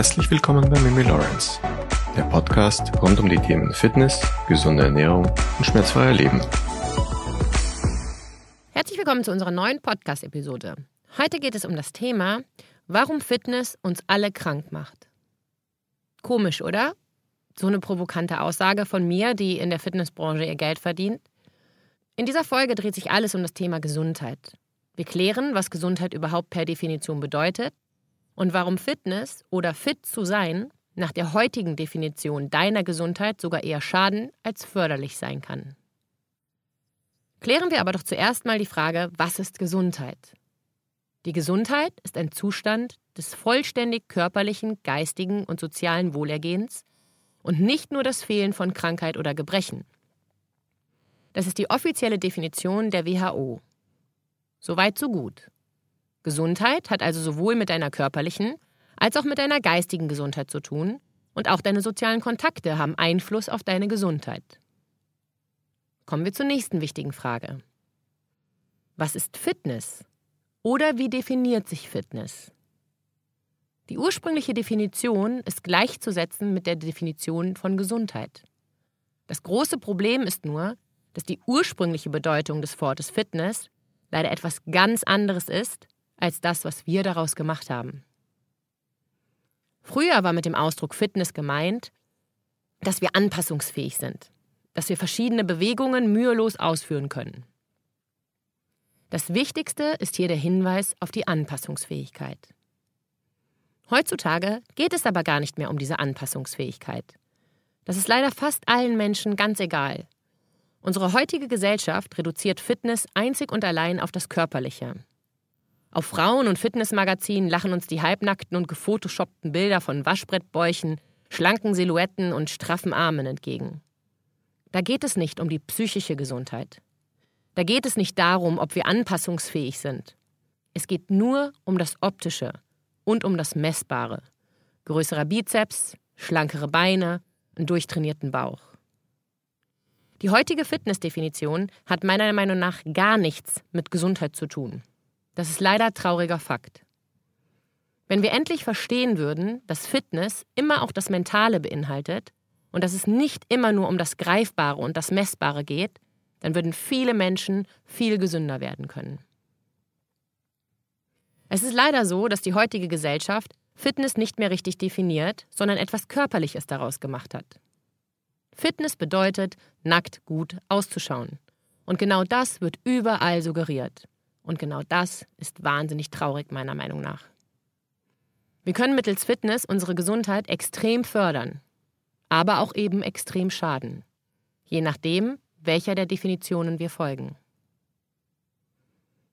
Herzlich willkommen bei Mimi Lawrence, der Podcast rund um die Themen Fitness, gesunde Ernährung und schmerzfreier Leben. Herzlich willkommen zu unserer neuen Podcast-Episode. Heute geht es um das Thema, warum Fitness uns alle krank macht. Komisch, oder? So eine provokante Aussage von mir, die in der Fitnessbranche ihr Geld verdient. In dieser Folge dreht sich alles um das Thema Gesundheit. Wir klären, was Gesundheit überhaupt per Definition bedeutet und warum Fitness oder fit zu sein nach der heutigen Definition deiner Gesundheit sogar eher schaden als förderlich sein kann. Klären wir aber doch zuerst mal die Frage, was ist Gesundheit? Die Gesundheit ist ein Zustand des vollständig körperlichen, geistigen und sozialen Wohlergehens und nicht nur das Fehlen von Krankheit oder Gebrechen. Das ist die offizielle Definition der WHO. Soweit so gut. Gesundheit hat also sowohl mit deiner körperlichen als auch mit deiner geistigen Gesundheit zu tun und auch deine sozialen Kontakte haben Einfluss auf deine Gesundheit. Kommen wir zur nächsten wichtigen Frage. Was ist Fitness? Oder wie definiert sich Fitness? Die ursprüngliche Definition ist gleichzusetzen mit der Definition von Gesundheit. Das große Problem ist nur, dass die ursprüngliche Bedeutung des Wortes Fitness leider etwas ganz anderes ist als das, was wir daraus gemacht haben. Früher war mit dem Ausdruck Fitness gemeint, dass wir anpassungsfähig sind, dass wir verschiedene Bewegungen mühelos ausführen können. Das Wichtigste ist hier der Hinweis auf die Anpassungsfähigkeit. Heutzutage geht es aber gar nicht mehr um diese Anpassungsfähigkeit. Das ist leider fast allen Menschen ganz egal. Unsere heutige Gesellschaft reduziert Fitness einzig und allein auf das Körperliche. Auf Frauen- und Fitnessmagazinen lachen uns die halbnackten und gefotoshoppten Bilder von Waschbrettbäuchen, schlanken Silhouetten und straffen Armen entgegen. Da geht es nicht um die psychische Gesundheit. Da geht es nicht darum, ob wir anpassungsfähig sind. Es geht nur um das Optische und um das Messbare. Größerer Bizeps, schlankere Beine, einen durchtrainierten Bauch. Die heutige Fitnessdefinition hat meiner Meinung nach gar nichts mit Gesundheit zu tun. Das ist leider trauriger Fakt. Wenn wir endlich verstehen würden, dass Fitness immer auch das Mentale beinhaltet und dass es nicht immer nur um das Greifbare und das Messbare geht, dann würden viele Menschen viel gesünder werden können. Es ist leider so, dass die heutige Gesellschaft Fitness nicht mehr richtig definiert, sondern etwas Körperliches daraus gemacht hat. Fitness bedeutet, nackt gut auszuschauen. Und genau das wird überall suggeriert. Und genau das ist wahnsinnig traurig meiner Meinung nach. Wir können mittels Fitness unsere Gesundheit extrem fördern, aber auch eben extrem schaden, je nachdem, welcher der Definitionen wir folgen.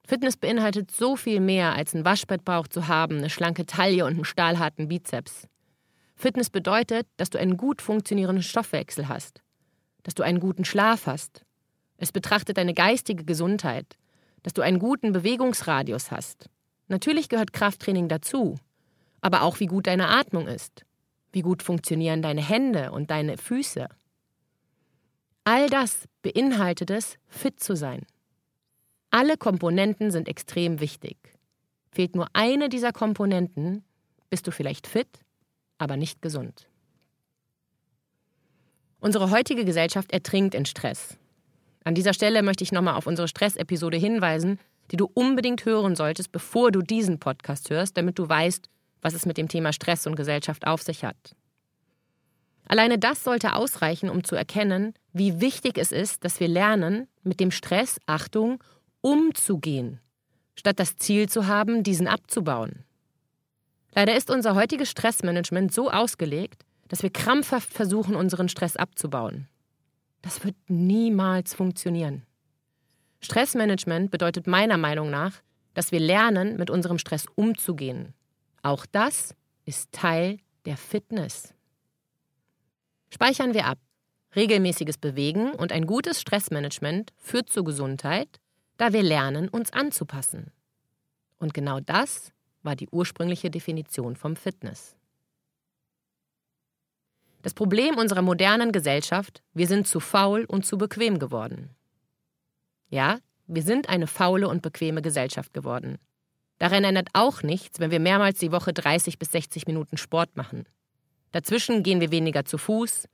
Fitness beinhaltet so viel mehr als einen Waschbettbauch zu haben, eine schlanke Taille und einen stahlharten Bizeps. Fitness bedeutet, dass du einen gut funktionierenden Stoffwechsel hast, dass du einen guten Schlaf hast. Es betrachtet deine geistige Gesundheit, dass du einen guten Bewegungsradius hast. Natürlich gehört Krafttraining dazu, aber auch wie gut deine Atmung ist, wie gut funktionieren deine Hände und deine Füße. All das beinhaltet es, fit zu sein. Alle Komponenten sind extrem wichtig. Fehlt nur eine dieser Komponenten, bist du vielleicht fit, aber nicht gesund. Unsere heutige Gesellschaft ertrinkt in Stress. An dieser Stelle möchte ich nochmal auf unsere Stress-Episode hinweisen, die du unbedingt hören solltest, bevor du diesen Podcast hörst, damit du weißt, was es mit dem Thema Stress und Gesellschaft auf sich hat. Alleine das sollte ausreichen, um zu erkennen, wie wichtig es ist, dass wir lernen, mit dem Stress, Achtung, umzugehen, statt das Ziel zu haben, diesen abzubauen. Leider ist unser heutiges Stressmanagement so ausgelegt, dass wir krampfhaft versuchen, unseren Stress abzubauen. Das wird niemals funktionieren. Stressmanagement bedeutet meiner Meinung nach, dass wir lernen, mit unserem Stress umzugehen. Auch das ist Teil der Fitness. Speichern wir ab. Regelmäßiges Bewegen und ein gutes Stressmanagement führt zur Gesundheit, da wir lernen, uns anzupassen. Und genau das war die ursprüngliche Definition vom Fitness. Das Problem unserer modernen Gesellschaft, wir sind zu faul und zu bequem geworden. Ja, wir sind eine faule und bequeme Gesellschaft geworden. Daran ändert auch nichts, wenn wir mehrmals die Woche 30 bis 60 Minuten Sport machen. Dazwischen gehen wir weniger zu Fuß,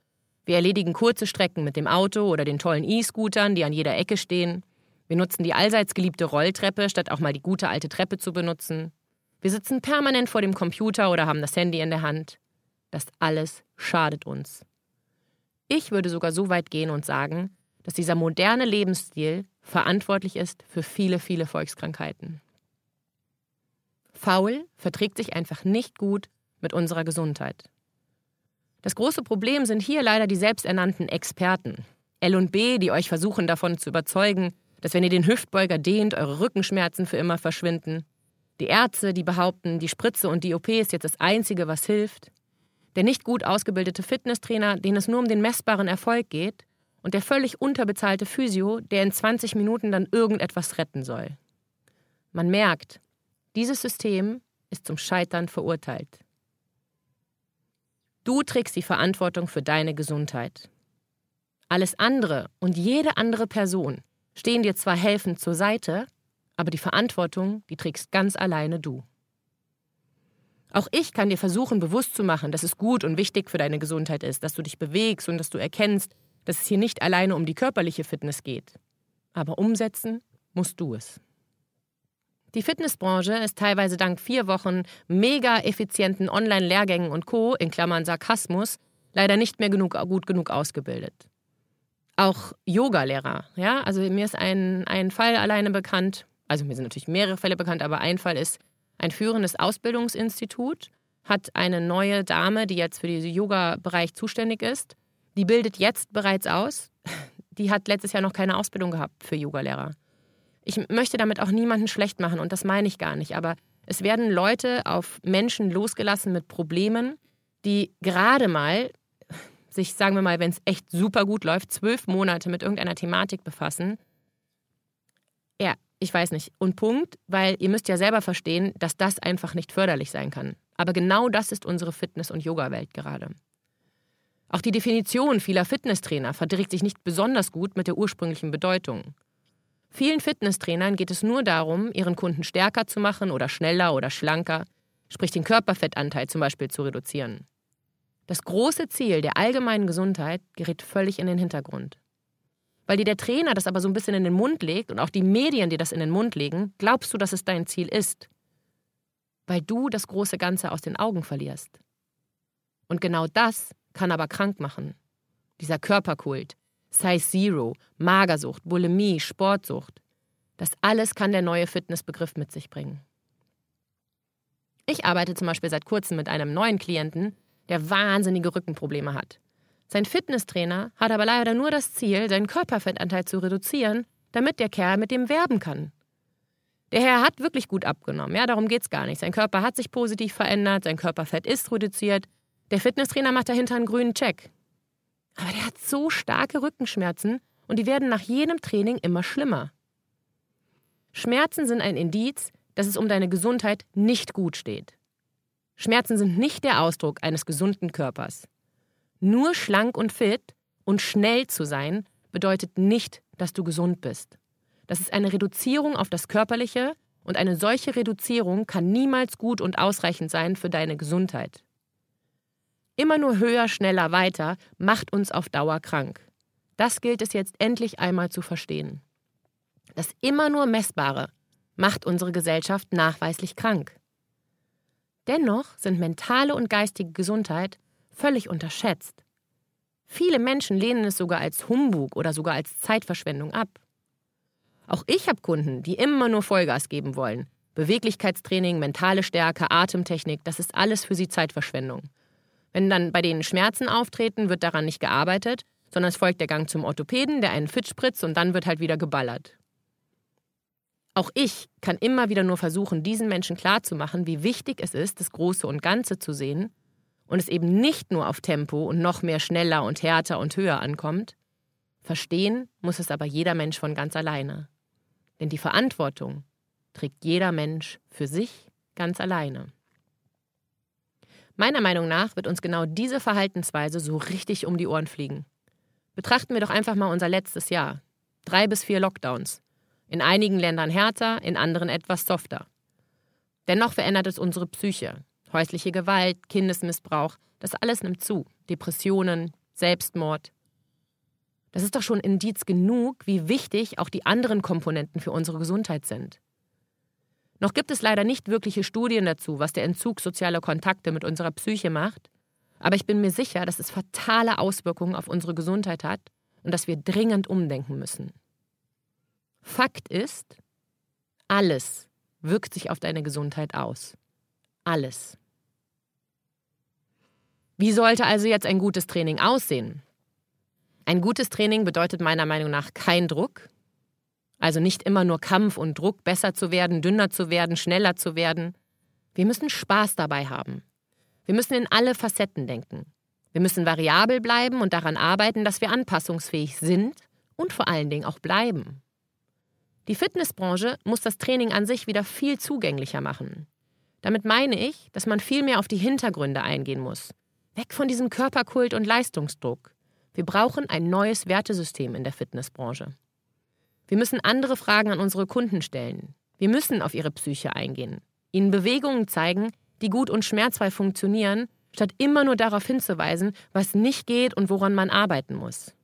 wir erledigen kurze Strecken mit dem Auto oder den tollen E-Scootern, die an jeder Ecke stehen. Wir nutzen die allseits geliebte Rolltreppe, statt auch mal die gute alte Treppe zu benutzen. Wir sitzen permanent vor dem Computer oder haben das Handy in der Hand. Das alles schadet uns. Ich würde sogar so weit gehen und sagen, dass dieser moderne Lebensstil verantwortlich ist für viele, viele Volkskrankheiten. Faul verträgt sich einfach nicht gut mit unserer Gesundheit. Das große Problem sind hier leider die selbsternannten Experten. L und B, die euch versuchen davon zu überzeugen, dass wenn ihr den Hüftbeuger dehnt, eure Rückenschmerzen für immer verschwinden. Die Ärzte, die behaupten, die Spritze und die OP ist jetzt das Einzige, was hilft. Der nicht gut ausgebildete Fitnesstrainer, den es nur um den messbaren Erfolg geht. Und der völlig unterbezahlte Physio, der in 20 Minuten dann irgendetwas retten soll. Man merkt, dieses System ist zum Scheitern verurteilt. Du trägst die Verantwortung für deine Gesundheit. Alles andere und jede andere Person stehen dir zwar helfend zur Seite, aber die Verantwortung, die trägst ganz alleine du. Auch ich kann dir versuchen, bewusst zu machen, dass es gut und wichtig für deine Gesundheit ist, dass du dich bewegst und dass du erkennst, dass es hier nicht alleine um die körperliche Fitness geht. Aber umsetzen musst du es. Die Fitnessbranche ist teilweise dank vier Wochen mega effizienten Online-Lehrgängen und Co. in Klammern Sarkasmus leider nicht mehr genug, gut genug ausgebildet. Auch Yoga-Lehrer, ja, also mir ist ein, ein Fall alleine bekannt, also mir sind natürlich mehrere Fälle bekannt, aber ein Fall ist ein führendes Ausbildungsinstitut, hat eine neue Dame, die jetzt für diesen Yoga-Bereich zuständig ist, die bildet jetzt bereits aus. Die hat letztes Jahr noch keine Ausbildung gehabt für Yogalehrer. Ich möchte damit auch niemanden schlecht machen und das meine ich gar nicht, aber es werden Leute auf Menschen losgelassen mit Problemen, die gerade mal sich, sagen wir mal, wenn es echt super gut läuft, zwölf Monate mit irgendeiner Thematik befassen. Ich weiß nicht. Und Punkt, weil ihr müsst ja selber verstehen, dass das einfach nicht förderlich sein kann. Aber genau das ist unsere Fitness- und Yoga-Welt gerade. Auch die Definition vieler Fitnesstrainer verträgt sich nicht besonders gut mit der ursprünglichen Bedeutung. Vielen Fitnesstrainern geht es nur darum, ihren Kunden stärker zu machen oder schneller oder schlanker, sprich den Körperfettanteil zum Beispiel zu reduzieren. Das große Ziel der allgemeinen Gesundheit gerät völlig in den Hintergrund. Weil dir der Trainer das aber so ein bisschen in den Mund legt und auch die Medien dir das in den Mund legen, glaubst du, dass es dein Ziel ist. Weil du das große Ganze aus den Augen verlierst. Und genau das kann aber krank machen. Dieser Körperkult, Size Zero, Magersucht, Bulimie, Sportsucht. Das alles kann der neue Fitnessbegriff mit sich bringen. Ich arbeite zum Beispiel seit kurzem mit einem neuen Klienten, der wahnsinnige Rückenprobleme hat. Sein Fitnesstrainer hat aber leider nur das Ziel, seinen Körperfettanteil zu reduzieren, damit der Kerl mit dem werben kann. Der Herr hat wirklich gut abgenommen, ja, darum geht's gar nicht. Sein Körper hat sich positiv verändert, sein Körperfett ist reduziert. Der Fitnesstrainer macht dahinter einen grünen Check. Aber der hat so starke Rückenschmerzen und die werden nach jedem Training immer schlimmer. Schmerzen sind ein Indiz, dass es um deine Gesundheit nicht gut steht. Schmerzen sind nicht der Ausdruck eines gesunden Körpers. Nur schlank und fit und schnell zu sein bedeutet nicht, dass du gesund bist. Das ist eine Reduzierung auf das Körperliche und eine solche Reduzierung kann niemals gut und ausreichend sein für deine Gesundheit. Immer nur höher, schneller, weiter macht uns auf Dauer krank. Das gilt es jetzt endlich einmal zu verstehen. Das immer nur Messbare macht unsere Gesellschaft nachweislich krank. Dennoch sind mentale und geistige Gesundheit völlig unterschätzt. Viele Menschen lehnen es sogar als Humbug oder sogar als Zeitverschwendung ab. Auch ich habe Kunden, die immer nur Vollgas geben wollen. Beweglichkeitstraining, mentale Stärke, Atemtechnik, das ist alles für sie Zeitverschwendung. Wenn dann bei denen Schmerzen auftreten, wird daran nicht gearbeitet, sondern es folgt der Gang zum Orthopäden, der einen Fit spritzt und dann wird halt wieder geballert. Auch ich kann immer wieder nur versuchen, diesen Menschen klarzumachen, wie wichtig es ist, das Große und Ganze zu sehen und es eben nicht nur auf Tempo und noch mehr schneller und härter und höher ankommt. Verstehen muss es aber jeder Mensch von ganz alleine. Denn die Verantwortung trägt jeder Mensch für sich ganz alleine. Meiner Meinung nach wird uns genau diese Verhaltensweise so richtig um die Ohren fliegen. Betrachten wir doch einfach mal unser letztes Jahr. Drei bis vier Lockdowns. In einigen Ländern härter, in anderen etwas softer. Dennoch verändert es unsere Psyche. Häusliche Gewalt, Kindesmissbrauch, das alles nimmt zu. Depressionen, Selbstmord. Das ist doch schon Indiz genug, wie wichtig auch die anderen Komponenten für unsere Gesundheit sind. Noch gibt es leider nicht wirkliche Studien dazu, was der Entzug sozialer Kontakte mit unserer Psyche macht, aber ich bin mir sicher, dass es fatale Auswirkungen auf unsere Gesundheit hat und dass wir dringend umdenken müssen. Fakt ist, alles wirkt sich auf deine Gesundheit aus. Alles. Wie sollte also jetzt ein gutes Training aussehen? Ein gutes Training bedeutet meiner Meinung nach kein Druck, also nicht immer nur Kampf und Druck, besser zu werden, dünner zu werden, schneller zu werden. Wir müssen Spaß dabei haben. Wir müssen in alle Facetten denken. Wir müssen variabel bleiben und daran arbeiten, dass wir anpassungsfähig sind und vor allen Dingen auch bleiben. Die Fitnessbranche muss das Training an sich wieder viel zugänglicher machen. Damit meine ich, dass man viel mehr auf die Hintergründe eingehen muss. Weg von diesem Körperkult und Leistungsdruck. Wir brauchen ein neues Wertesystem in der Fitnessbranche. Wir müssen andere Fragen an unsere Kunden stellen. Wir müssen auf ihre Psyche eingehen, ihnen Bewegungen zeigen, die gut und schmerzfrei funktionieren, statt immer nur darauf hinzuweisen, was nicht geht und woran man arbeiten muss.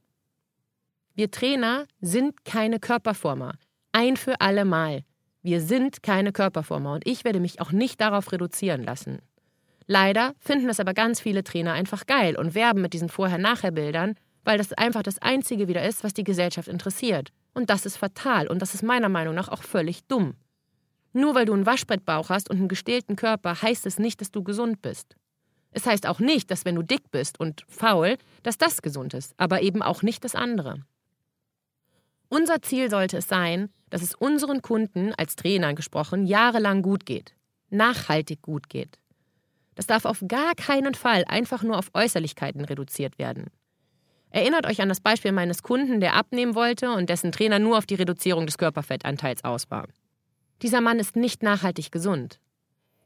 Wir Trainer sind keine Körperformer. Ein für alle Mal. Wir sind keine Körperformer und ich werde mich auch nicht darauf reduzieren lassen. Leider finden das aber ganz viele Trainer einfach geil und werben mit diesen Vorher-Nachher-Bildern, weil das einfach das Einzige wieder ist, was die Gesellschaft interessiert. Und das ist fatal und das ist meiner Meinung nach auch völlig dumm. Nur weil du einen Waschbrettbauch hast und einen gestählten Körper, heißt es nicht, dass du gesund bist. Es heißt auch nicht, dass wenn du dick bist und faul, dass das gesund ist, aber eben auch nicht das andere. Unser Ziel sollte es sein, dass es unseren Kunden, als Trainer gesprochen, jahrelang gut geht. Nachhaltig gut geht. Das darf auf gar keinen Fall einfach nur auf Äußerlichkeiten reduziert werden. Erinnert euch an das Beispiel meines Kunden, der abnehmen wollte und dessen Trainer nur auf die Reduzierung des Körperfettanteils aus war. Dieser Mann ist nicht nachhaltig gesund.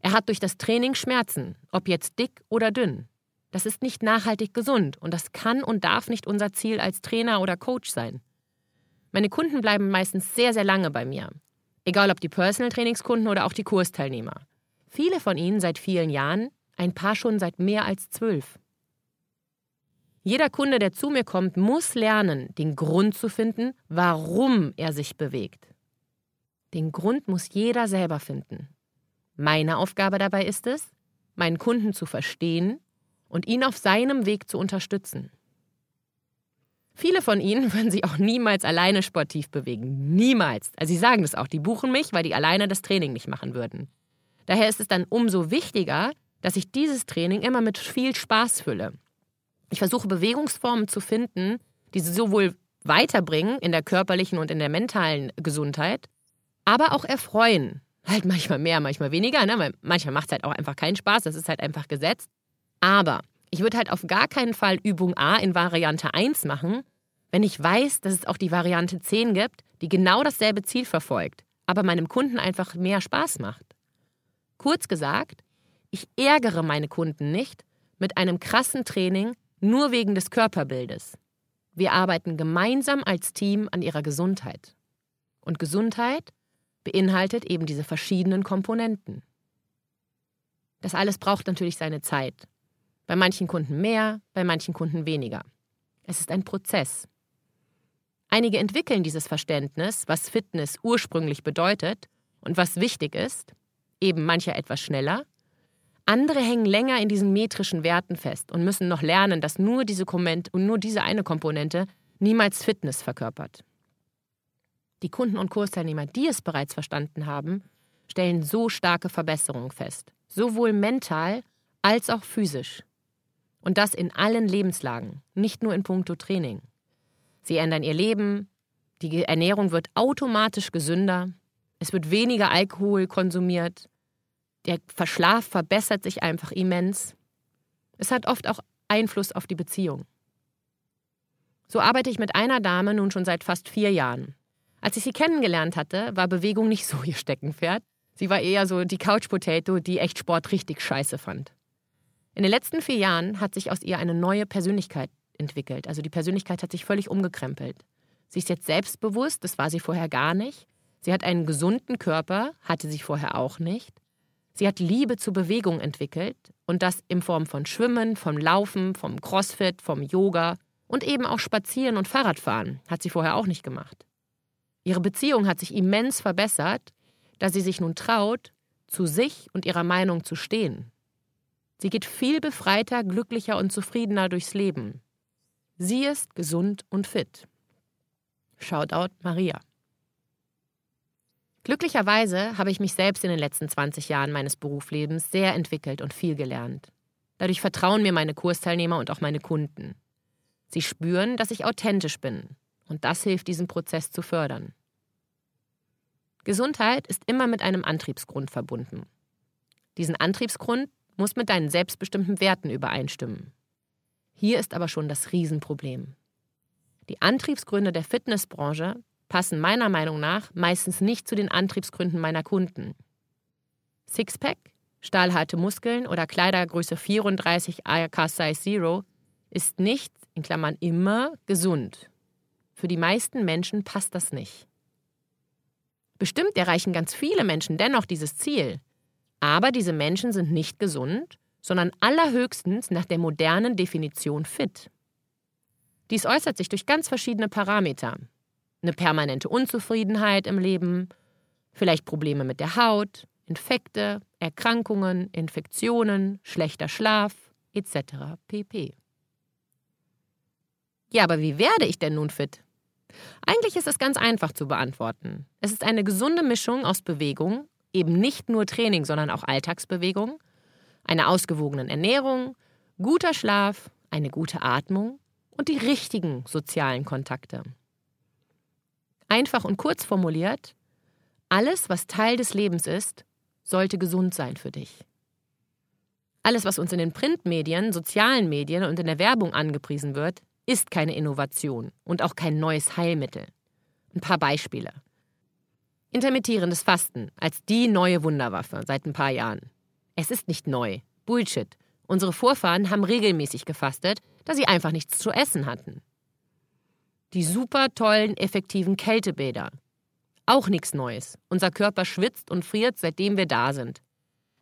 Er hat durch das Training Schmerzen, ob jetzt dick oder dünn. Das ist nicht nachhaltig gesund und das kann und darf nicht unser Ziel als Trainer oder Coach sein. Meine Kunden bleiben meistens sehr, sehr lange bei mir. Egal ob die Personal Trainingskunden oder auch die Kursteilnehmer. Viele von ihnen seit vielen Jahren, ein paar schon seit mehr als zwölf. Jeder Kunde, der zu mir kommt, muss lernen, den Grund zu finden, warum er sich bewegt. Den Grund muss jeder selber finden. Meine Aufgabe dabei ist es, meinen Kunden zu verstehen und ihn auf seinem Weg zu unterstützen. Viele von ihnen würden sich auch niemals alleine sportiv bewegen. Niemals. Also sie sagen das auch, die buchen mich, weil die alleine das Training nicht machen würden. Daher ist es dann umso wichtiger, dass ich dieses Training immer mit viel Spaß fülle. Ich versuche Bewegungsformen zu finden, die sie sowohl weiterbringen in der körperlichen und in der mentalen Gesundheit, aber auch erfreuen. Halt manchmal mehr, manchmal weniger, ne? weil manchmal macht es halt auch einfach keinen Spaß, das ist halt einfach gesetzt. Aber ich würde halt auf gar keinen Fall Übung A in Variante 1 machen, wenn ich weiß, dass es auch die Variante 10 gibt, die genau dasselbe Ziel verfolgt, aber meinem Kunden einfach mehr Spaß macht. Kurz gesagt, ich ärgere meine Kunden nicht mit einem krassen Training nur wegen des Körperbildes. Wir arbeiten gemeinsam als Team an ihrer Gesundheit. Und Gesundheit beinhaltet eben diese verschiedenen Komponenten. Das alles braucht natürlich seine Zeit. Bei manchen Kunden mehr, bei manchen Kunden weniger. Es ist ein Prozess. Einige entwickeln dieses Verständnis, was Fitness ursprünglich bedeutet und was wichtig ist, eben mancher etwas schneller. Andere hängen länger in diesen metrischen Werten fest und müssen noch lernen, dass nur diese, Komment und nur diese eine Komponente niemals Fitness verkörpert. Die Kunden und Kursteilnehmer, die es bereits verstanden haben, stellen so starke Verbesserungen fest, sowohl mental als auch physisch. Und das in allen Lebenslagen, nicht nur in puncto Training. Sie ändern ihr Leben, die Ernährung wird automatisch gesünder, es wird weniger Alkohol konsumiert, der Verschlaf verbessert sich einfach immens. Es hat oft auch Einfluss auf die Beziehung. So arbeite ich mit einer Dame nun schon seit fast vier Jahren. Als ich sie kennengelernt hatte, war Bewegung nicht so ihr Steckenpferd. Sie war eher so die Couch Potato, die echt Sport richtig scheiße fand. In den letzten vier Jahren hat sich aus ihr eine neue Persönlichkeit entwickelt. Also die Persönlichkeit hat sich völlig umgekrempelt. Sie ist jetzt selbstbewusst, das war sie vorher gar nicht. Sie hat einen gesunden Körper, hatte sie vorher auch nicht. Sie hat Liebe zur Bewegung entwickelt und das in Form von Schwimmen, vom Laufen, vom Crossfit, vom Yoga und eben auch Spazieren und Fahrradfahren. Hat sie vorher auch nicht gemacht. Ihre Beziehung hat sich immens verbessert, da sie sich nun traut, zu sich und ihrer Meinung zu stehen. Sie geht viel befreiter, glücklicher und zufriedener durchs Leben. Sie ist gesund und fit. Shoutout Maria. Glücklicherweise habe ich mich selbst in den letzten 20 Jahren meines Berufslebens sehr entwickelt und viel gelernt. Dadurch vertrauen mir meine Kursteilnehmer und auch meine Kunden. Sie spüren, dass ich authentisch bin, und das hilft, diesen Prozess zu fördern. Gesundheit ist immer mit einem Antriebsgrund verbunden. Diesen Antriebsgrund muss mit deinen selbstbestimmten Werten übereinstimmen. Hier ist aber schon das Riesenproblem. Die Antriebsgründe der Fitnessbranche passen meiner Meinung nach meistens nicht zu den Antriebsgründen meiner Kunden. Sixpack, stahlharte Muskeln oder Kleidergröße 34 ARK Size Zero ist nicht, in Klammern immer, gesund. Für die meisten Menschen passt das nicht. Bestimmt erreichen ganz viele Menschen dennoch dieses Ziel, aber diese Menschen sind nicht gesund, sondern allerhöchstens nach der modernen Definition fit. Dies äußert sich durch ganz verschiedene Parameter, eine permanente Unzufriedenheit im Leben, vielleicht Probleme mit der Haut, Infekte, Erkrankungen, Infektionen, schlechter Schlaf etc. pp. Ja, aber wie werde ich denn nun fit? Eigentlich ist es ganz einfach zu beantworten. Es ist eine gesunde Mischung aus Bewegung, eben nicht nur Training, sondern auch Alltagsbewegung, einer ausgewogenen Ernährung, guter Schlaf, eine gute Atmung und die richtigen sozialen Kontakte. Einfach und kurz formuliert, alles, was Teil des Lebens ist, sollte gesund sein für dich. Alles, was uns in den Printmedien, sozialen Medien und in der Werbung angepriesen wird, ist keine Innovation und auch kein neues Heilmittel. Ein paar Beispiele. Intermittierendes Fasten als die neue Wunderwaffe seit ein paar Jahren. Es ist nicht neu. Bullshit. Unsere Vorfahren haben regelmäßig gefastet, da sie einfach nichts zu essen hatten die super tollen, effektiven Kältebäder. Auch nichts Neues. Unser Körper schwitzt und friert, seitdem wir da sind.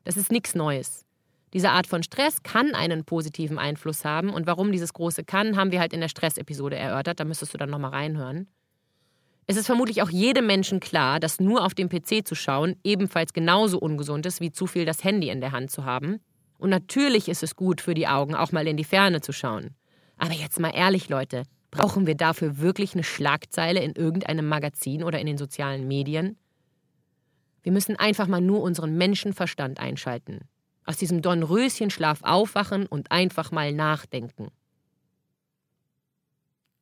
Das ist nichts Neues. Diese Art von Stress kann einen positiven Einfluss haben und warum dieses große kann, haben wir halt in der Stress-Episode erörtert. Da müsstest du dann nochmal reinhören. Es ist vermutlich auch jedem Menschen klar, dass nur auf dem PC zu schauen ebenfalls genauso ungesund ist, wie zu viel das Handy in der Hand zu haben. Und natürlich ist es gut für die Augen, auch mal in die Ferne zu schauen. Aber jetzt mal ehrlich, Leute, Brauchen wir dafür wirklich eine Schlagzeile in irgendeinem Magazin oder in den sozialen Medien? Wir müssen einfach mal nur unseren Menschenverstand einschalten. Aus diesem Dornröschenschlaf aufwachen und einfach mal nachdenken.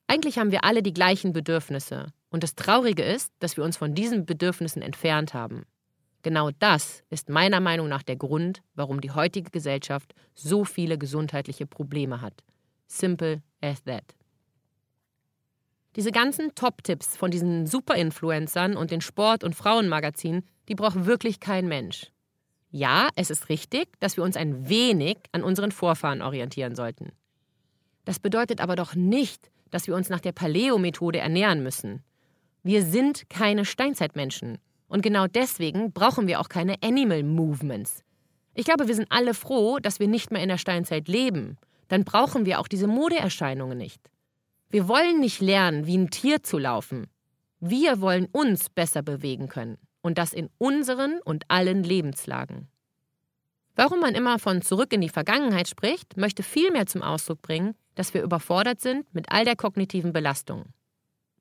Eigentlich haben wir alle die gleichen Bedürfnisse. Und das Traurige ist, dass wir uns von diesen Bedürfnissen entfernt haben. Genau das ist meiner Meinung nach der Grund, warum die heutige Gesellschaft so viele gesundheitliche Probleme hat. Simple as that. Diese ganzen Top-Tipps von diesen Super-Influencern und den Sport- und Frauenmagazinen, die braucht wirklich kein Mensch. Ja, es ist richtig, dass wir uns ein wenig an unseren Vorfahren orientieren sollten. Das bedeutet aber doch nicht, dass wir uns nach der Paleo-Methode ernähren müssen. Wir sind keine Steinzeitmenschen. Und genau deswegen brauchen wir auch keine Animal Movements. Ich glaube, wir sind alle froh, dass wir nicht mehr in der Steinzeit leben. Dann brauchen wir auch diese Modeerscheinungen nicht. Wir wollen nicht lernen, wie ein Tier zu laufen. Wir wollen uns besser bewegen können. Und das in unseren und allen Lebenslagen. Warum man immer von zurück in die Vergangenheit spricht, möchte vielmehr zum Ausdruck bringen, dass wir überfordert sind mit all der kognitiven Belastung.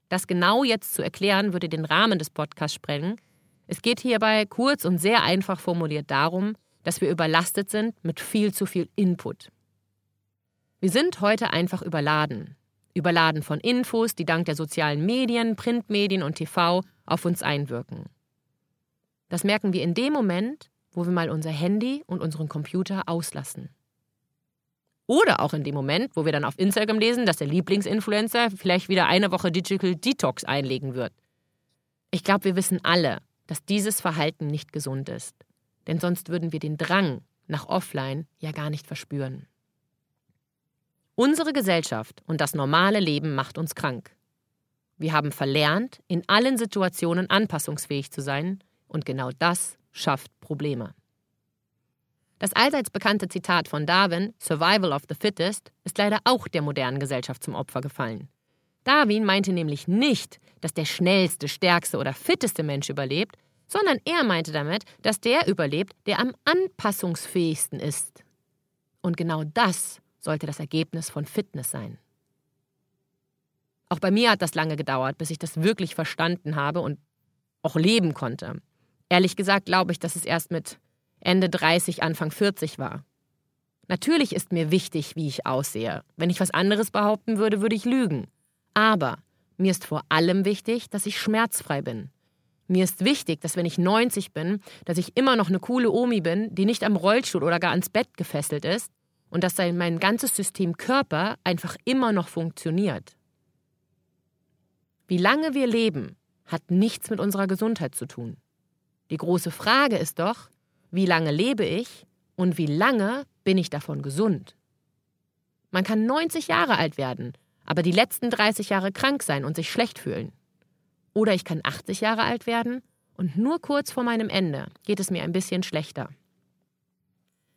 Das genau jetzt zu erklären, würde den Rahmen des Podcasts sprengen. Es geht hierbei kurz und sehr einfach formuliert darum, dass wir überlastet sind mit viel zu viel Input. Wir sind heute einfach überladen überladen von Infos, die dank der sozialen Medien, Printmedien und TV auf uns einwirken. Das merken wir in dem Moment, wo wir mal unser Handy und unseren Computer auslassen. Oder auch in dem Moment, wo wir dann auf Instagram lesen, dass der Lieblingsinfluencer vielleicht wieder eine Woche Digital Detox einlegen wird. Ich glaube, wir wissen alle, dass dieses Verhalten nicht gesund ist. Denn sonst würden wir den Drang nach Offline ja gar nicht verspüren. Unsere Gesellschaft und das normale Leben macht uns krank. Wir haben verlernt, in allen Situationen anpassungsfähig zu sein, und genau das schafft Probleme. Das allseits bekannte Zitat von Darwin, Survival of the Fittest, ist leider auch der modernen Gesellschaft zum Opfer gefallen. Darwin meinte nämlich nicht, dass der schnellste, stärkste oder fitteste Mensch überlebt, sondern er meinte damit, dass der überlebt, der am anpassungsfähigsten ist. Und genau das sollte das Ergebnis von Fitness sein. Auch bei mir hat das lange gedauert, bis ich das wirklich verstanden habe und auch leben konnte. Ehrlich gesagt glaube ich, dass es erst mit Ende 30, Anfang 40 war. Natürlich ist mir wichtig, wie ich aussehe. Wenn ich was anderes behaupten würde, würde ich lügen. Aber mir ist vor allem wichtig, dass ich schmerzfrei bin. Mir ist wichtig, dass wenn ich 90 bin, dass ich immer noch eine coole Omi bin, die nicht am Rollstuhl oder gar ans Bett gefesselt ist und dass mein ganzes System Körper einfach immer noch funktioniert. Wie lange wir leben, hat nichts mit unserer Gesundheit zu tun. Die große Frage ist doch, wie lange lebe ich und wie lange bin ich davon gesund? Man kann 90 Jahre alt werden, aber die letzten 30 Jahre krank sein und sich schlecht fühlen. Oder ich kann 80 Jahre alt werden und nur kurz vor meinem Ende geht es mir ein bisschen schlechter.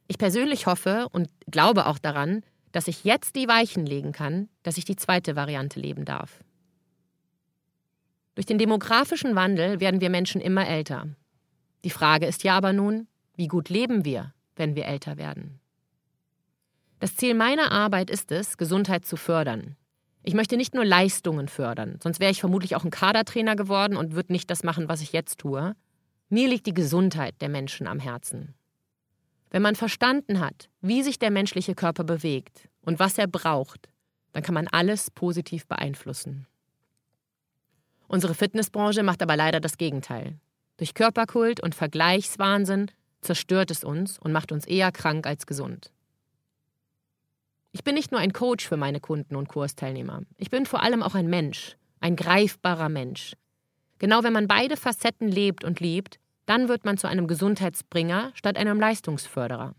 Ich persönlich hoffe und glaube auch daran, dass ich jetzt die Weichen legen kann, dass ich die zweite Variante leben darf. Durch den demografischen Wandel werden wir Menschen immer älter. Die Frage ist ja aber nun, wie gut leben wir, wenn wir älter werden? Das Ziel meiner Arbeit ist es, Gesundheit zu fördern. Ich möchte nicht nur Leistungen fördern, sonst wäre ich vermutlich auch ein Kadertrainer geworden und würde nicht das machen, was ich jetzt tue. Mir liegt die Gesundheit der Menschen am Herzen. Wenn man verstanden hat, wie sich der menschliche Körper bewegt und was er braucht, dann kann man alles positiv beeinflussen. Unsere Fitnessbranche macht aber leider das Gegenteil. Durch Körperkult und Vergleichswahnsinn zerstört es uns und macht uns eher krank als gesund. Ich bin nicht nur ein Coach für meine Kunden und Kursteilnehmer. Ich bin vor allem auch ein Mensch, ein greifbarer Mensch. Genau wenn man beide Facetten lebt und liebt, dann wird man zu einem Gesundheitsbringer statt einem Leistungsförderer.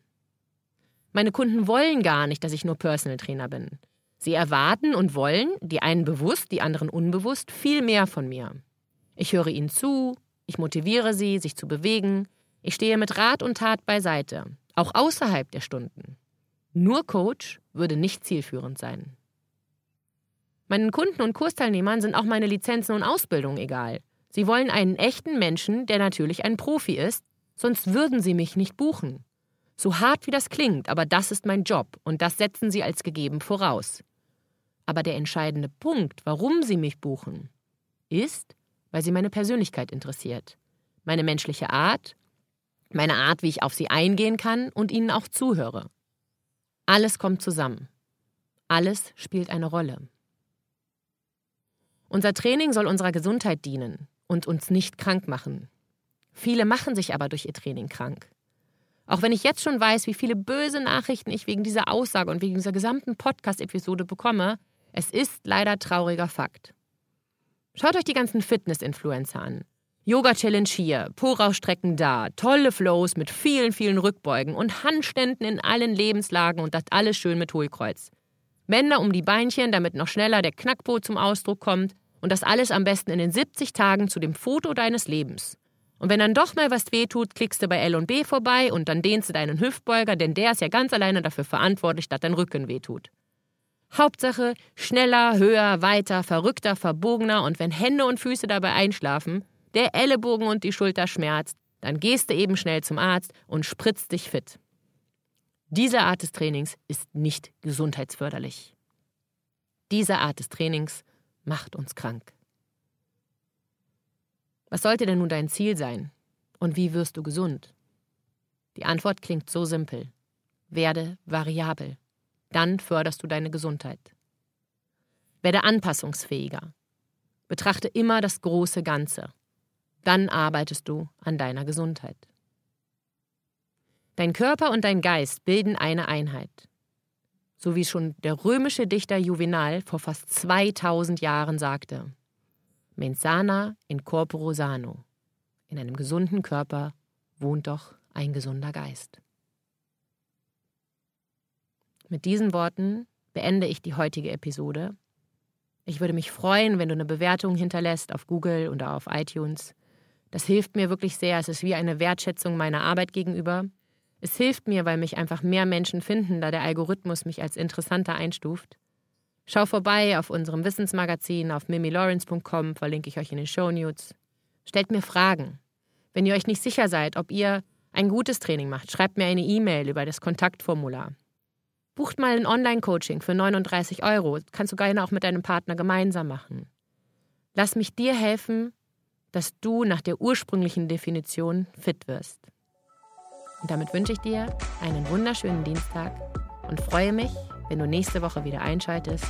Meine Kunden wollen gar nicht, dass ich nur Personal Trainer bin. Sie erwarten und wollen, die einen bewusst, die anderen unbewusst, viel mehr von mir. Ich höre ihnen zu, ich motiviere sie, sich zu bewegen, ich stehe mit Rat und Tat beiseite, auch außerhalb der Stunden. Nur Coach würde nicht zielführend sein. Meinen Kunden und Kursteilnehmern sind auch meine Lizenzen und Ausbildung egal. Sie wollen einen echten Menschen, der natürlich ein Profi ist, sonst würden sie mich nicht buchen. So hart wie das klingt, aber das ist mein Job und das setzen sie als gegeben voraus. Aber der entscheidende Punkt, warum Sie mich buchen, ist, weil Sie meine Persönlichkeit interessiert, meine menschliche Art, meine Art, wie ich auf Sie eingehen kann und Ihnen auch zuhöre. Alles kommt zusammen. Alles spielt eine Rolle. Unser Training soll unserer Gesundheit dienen und uns nicht krank machen. Viele machen sich aber durch ihr Training krank. Auch wenn ich jetzt schon weiß, wie viele böse Nachrichten ich wegen dieser Aussage und wegen dieser gesamten Podcast-Episode bekomme, es ist leider trauriger Fakt. Schaut euch die ganzen Fitness-Influencer an. Yoga-Challenge hier, Po-Rausstrecken da, tolle Flows mit vielen, vielen Rückbeugen und Handständen in allen Lebenslagen und das alles schön mit Hohlkreuz. Bänder um die Beinchen, damit noch schneller der Knackpo zum Ausdruck kommt und das alles am besten in den 70 Tagen zu dem Foto deines Lebens. Und wenn dann doch mal was wehtut, klickst du bei L und B vorbei und dann dehnst du deinen Hüftbeuger, denn der ist ja ganz alleine dafür verantwortlich, dass dein Rücken wehtut. Hauptsache schneller, höher, weiter, verrückter, verbogener und wenn Hände und Füße dabei einschlafen, der Ellenbogen und die Schulter schmerzt, dann gehst du eben schnell zum Arzt und spritzt dich fit. Diese Art des Trainings ist nicht gesundheitsförderlich. Diese Art des Trainings macht uns krank. Was sollte denn nun dein Ziel sein? Und wie wirst du gesund? Die Antwort klingt so simpel. Werde variabel dann förderst du deine Gesundheit. Werde anpassungsfähiger. Betrachte immer das große Ganze. Dann arbeitest du an deiner Gesundheit. Dein Körper und dein Geist bilden eine Einheit. So wie schon der römische Dichter Juvenal vor fast 2000 Jahren sagte: Mensana in corporo sano. In einem gesunden Körper wohnt doch ein gesunder Geist. Mit diesen Worten beende ich die heutige Episode. Ich würde mich freuen, wenn du eine Bewertung hinterlässt auf Google oder auf iTunes. Das hilft mir wirklich sehr. Es ist wie eine Wertschätzung meiner Arbeit gegenüber. Es hilft mir, weil mich einfach mehr Menschen finden, da der Algorithmus mich als interessanter einstuft. Schau vorbei auf unserem Wissensmagazin auf mimilawrence.com, verlinke ich euch in den Shownotes. Stellt mir Fragen. Wenn ihr euch nicht sicher seid, ob ihr ein gutes Training macht, schreibt mir eine E-Mail über das Kontaktformular. Bucht mal ein Online-Coaching für 39 Euro. kannst du gerne auch mit deinem Partner gemeinsam machen. Lass mich dir helfen, dass du nach der ursprünglichen Definition fit wirst. Und damit wünsche ich dir einen wunderschönen Dienstag und freue mich, wenn du nächste Woche wieder einschaltest.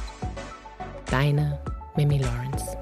Deine Mimi Lawrence.